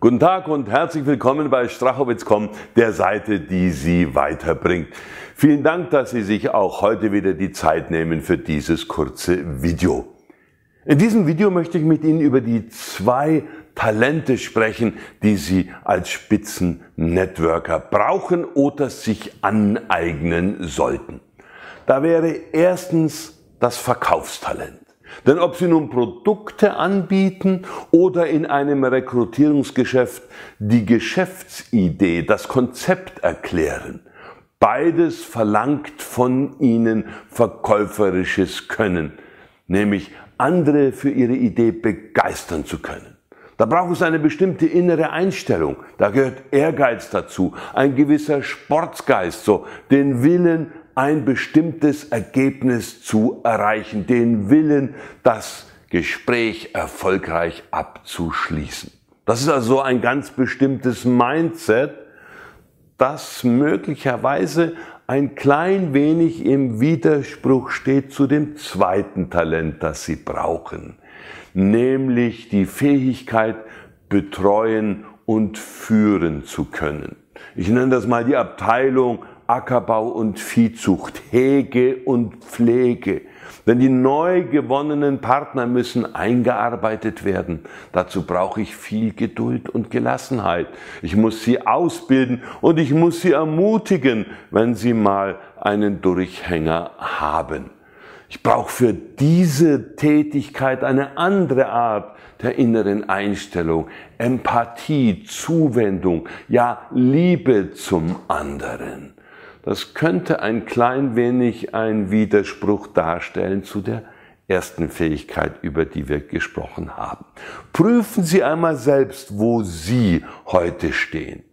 Guten Tag und herzlich willkommen bei Strachowitz.com, der Seite, die Sie weiterbringt. Vielen Dank, dass Sie sich auch heute wieder die Zeit nehmen für dieses kurze Video. In diesem Video möchte ich mit Ihnen über die zwei Talente sprechen, die Sie als Spitzen-Networker brauchen oder sich aneignen sollten. Da wäre erstens das Verkaufstalent. Denn ob Sie nun Produkte anbieten oder in einem Rekrutierungsgeschäft die Geschäftsidee, das Konzept erklären, beides verlangt von Ihnen verkäuferisches Können, nämlich andere für Ihre Idee begeistern zu können. Da braucht es eine bestimmte innere Einstellung. Da gehört Ehrgeiz dazu, ein gewisser Sportsgeist, so den Willen, ein bestimmtes Ergebnis zu erreichen, den Willen, das Gespräch erfolgreich abzuschließen. Das ist also ein ganz bestimmtes Mindset, das möglicherweise ein klein wenig im Widerspruch steht zu dem zweiten Talent, das Sie brauchen, nämlich die Fähigkeit, betreuen und führen zu können. Ich nenne das mal die Abteilung Ackerbau und Viehzucht, Hege und Pflege. Denn die neu gewonnenen Partner müssen eingearbeitet werden. Dazu brauche ich viel Geduld und Gelassenheit. Ich muss sie ausbilden und ich muss sie ermutigen, wenn sie mal einen Durchhänger haben. Ich brauche für diese Tätigkeit eine andere Art der inneren Einstellung, Empathie, Zuwendung, ja Liebe zum anderen. Das könnte ein klein wenig ein Widerspruch darstellen zu der ersten Fähigkeit, über die wir gesprochen haben. Prüfen Sie einmal selbst, wo Sie heute stehen.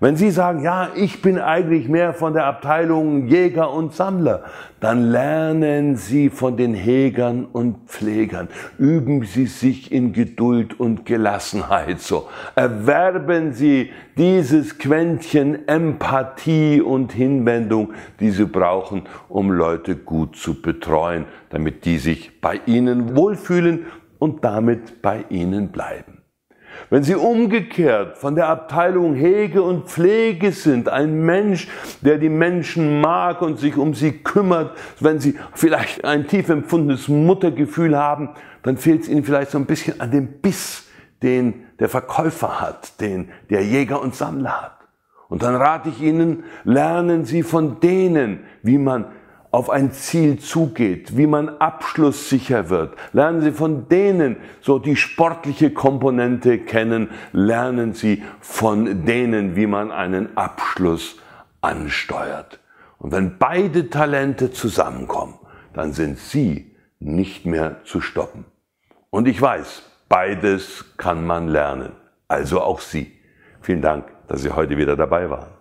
Wenn Sie sagen, ja, ich bin eigentlich mehr von der Abteilung Jäger und Sammler, dann lernen Sie von den Hegern und Pflegern. Üben Sie sich in Geduld und Gelassenheit so. Erwerben Sie dieses Quäntchen Empathie und Hinwendung, die Sie brauchen, um Leute gut zu betreuen, damit die sich bei Ihnen wohlfühlen und damit bei Ihnen bleiben. Wenn Sie umgekehrt von der Abteilung Hege und Pflege sind, ein Mensch, der die Menschen mag und sich um sie kümmert, wenn Sie vielleicht ein tief empfundenes Muttergefühl haben, dann fehlt es Ihnen vielleicht so ein bisschen an dem Biss, den der Verkäufer hat, den der Jäger und Sammler hat. Und dann rate ich Ihnen, lernen Sie von denen, wie man auf ein Ziel zugeht, wie man abschlusssicher wird. Lernen Sie von denen so die sportliche Komponente kennen. Lernen Sie von denen, wie man einen Abschluss ansteuert. Und wenn beide Talente zusammenkommen, dann sind Sie nicht mehr zu stoppen. Und ich weiß, beides kann man lernen. Also auch Sie. Vielen Dank, dass Sie heute wieder dabei waren.